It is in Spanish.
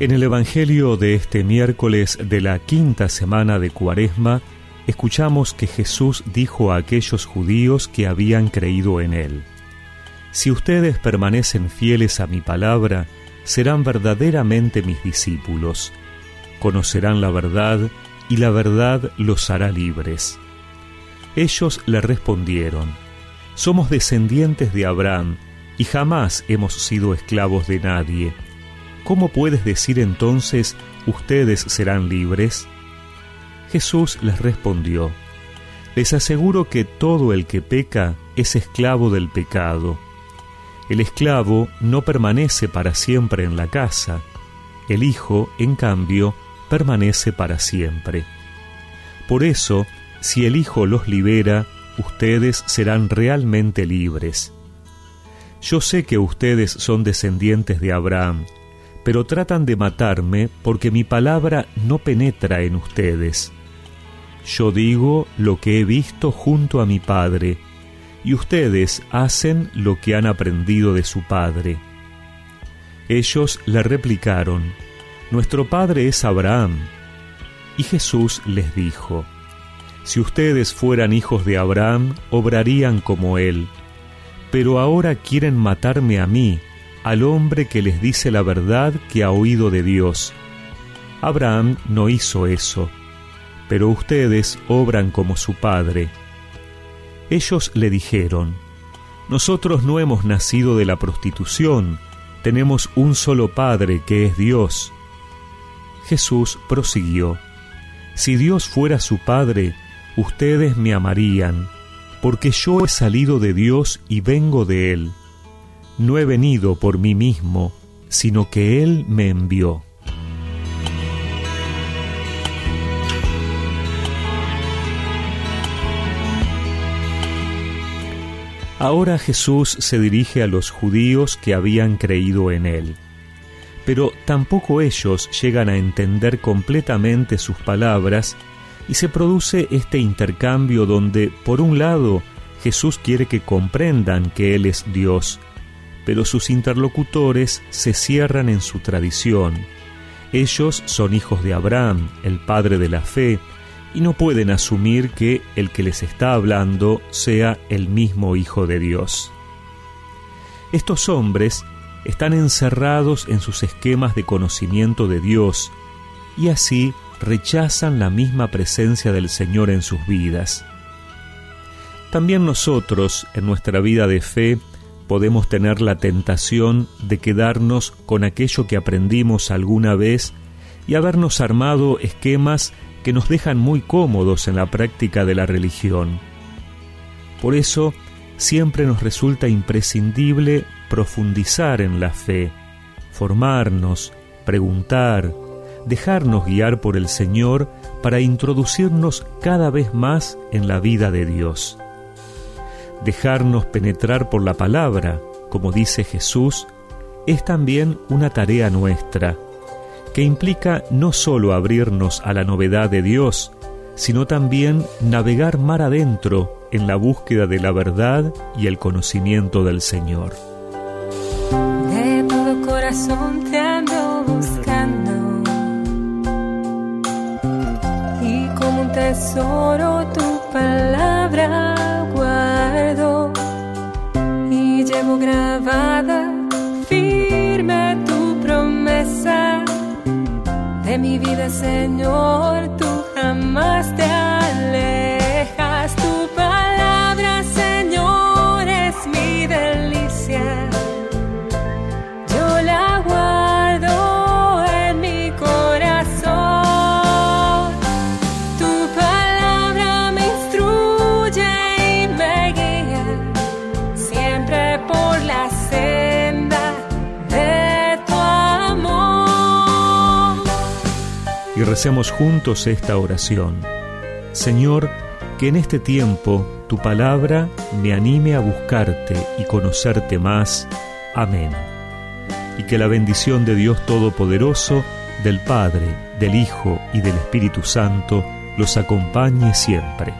En el Evangelio de este miércoles de la quinta semana de Cuaresma, escuchamos que Jesús dijo a aquellos judíos que habían creído en Él, Si ustedes permanecen fieles a mi palabra, serán verdaderamente mis discípulos, conocerán la verdad y la verdad los hará libres. Ellos le respondieron, Somos descendientes de Abraham y jamás hemos sido esclavos de nadie ¿cómo puedes decir entonces, ustedes serán libres? Jesús les respondió, Les aseguro que todo el que peca es esclavo del pecado. El esclavo no permanece para siempre en la casa, el Hijo, en cambio, permanece para siempre. Por eso, si el Hijo los libera, ustedes serán realmente libres. Yo sé que ustedes son descendientes de Abraham, pero tratan de matarme porque mi palabra no penetra en ustedes. Yo digo lo que he visto junto a mi Padre, y ustedes hacen lo que han aprendido de su Padre. Ellos le replicaron, Nuestro Padre es Abraham. Y Jesús les dijo, Si ustedes fueran hijos de Abraham, obrarían como él, pero ahora quieren matarme a mí, al hombre que les dice la verdad que ha oído de Dios. Abraham no hizo eso, pero ustedes obran como su padre. Ellos le dijeron, Nosotros no hemos nacido de la prostitución, tenemos un solo Padre que es Dios. Jesús prosiguió, Si Dios fuera su Padre, ustedes me amarían, porque yo he salido de Dios y vengo de Él no he venido por mí mismo, sino que Él me envió. Ahora Jesús se dirige a los judíos que habían creído en Él. Pero tampoco ellos llegan a entender completamente sus palabras y se produce este intercambio donde, por un lado, Jesús quiere que comprendan que Él es Dios, pero sus interlocutores se cierran en su tradición. Ellos son hijos de Abraham, el padre de la fe, y no pueden asumir que el que les está hablando sea el mismo Hijo de Dios. Estos hombres están encerrados en sus esquemas de conocimiento de Dios y así rechazan la misma presencia del Señor en sus vidas. También nosotros, en nuestra vida de fe, podemos tener la tentación de quedarnos con aquello que aprendimos alguna vez y habernos armado esquemas que nos dejan muy cómodos en la práctica de la religión. Por eso, siempre nos resulta imprescindible profundizar en la fe, formarnos, preguntar, dejarnos guiar por el Señor para introducirnos cada vez más en la vida de Dios dejarnos penetrar por la palabra, como dice Jesús, es también una tarea nuestra, que implica no solo abrirnos a la novedad de Dios, sino también navegar mar adentro en la búsqueda de la verdad y el conocimiento del Señor. De todo corazón te ando buscando y como un tesoro tu palabra grabada firme tu promesa de mi vida, Señor, tú jamás te alejas. Y recemos juntos esta oración. Señor, que en este tiempo tu palabra me anime a buscarte y conocerte más. Amén. Y que la bendición de Dios Todopoderoso, del Padre, del Hijo y del Espíritu Santo los acompañe siempre.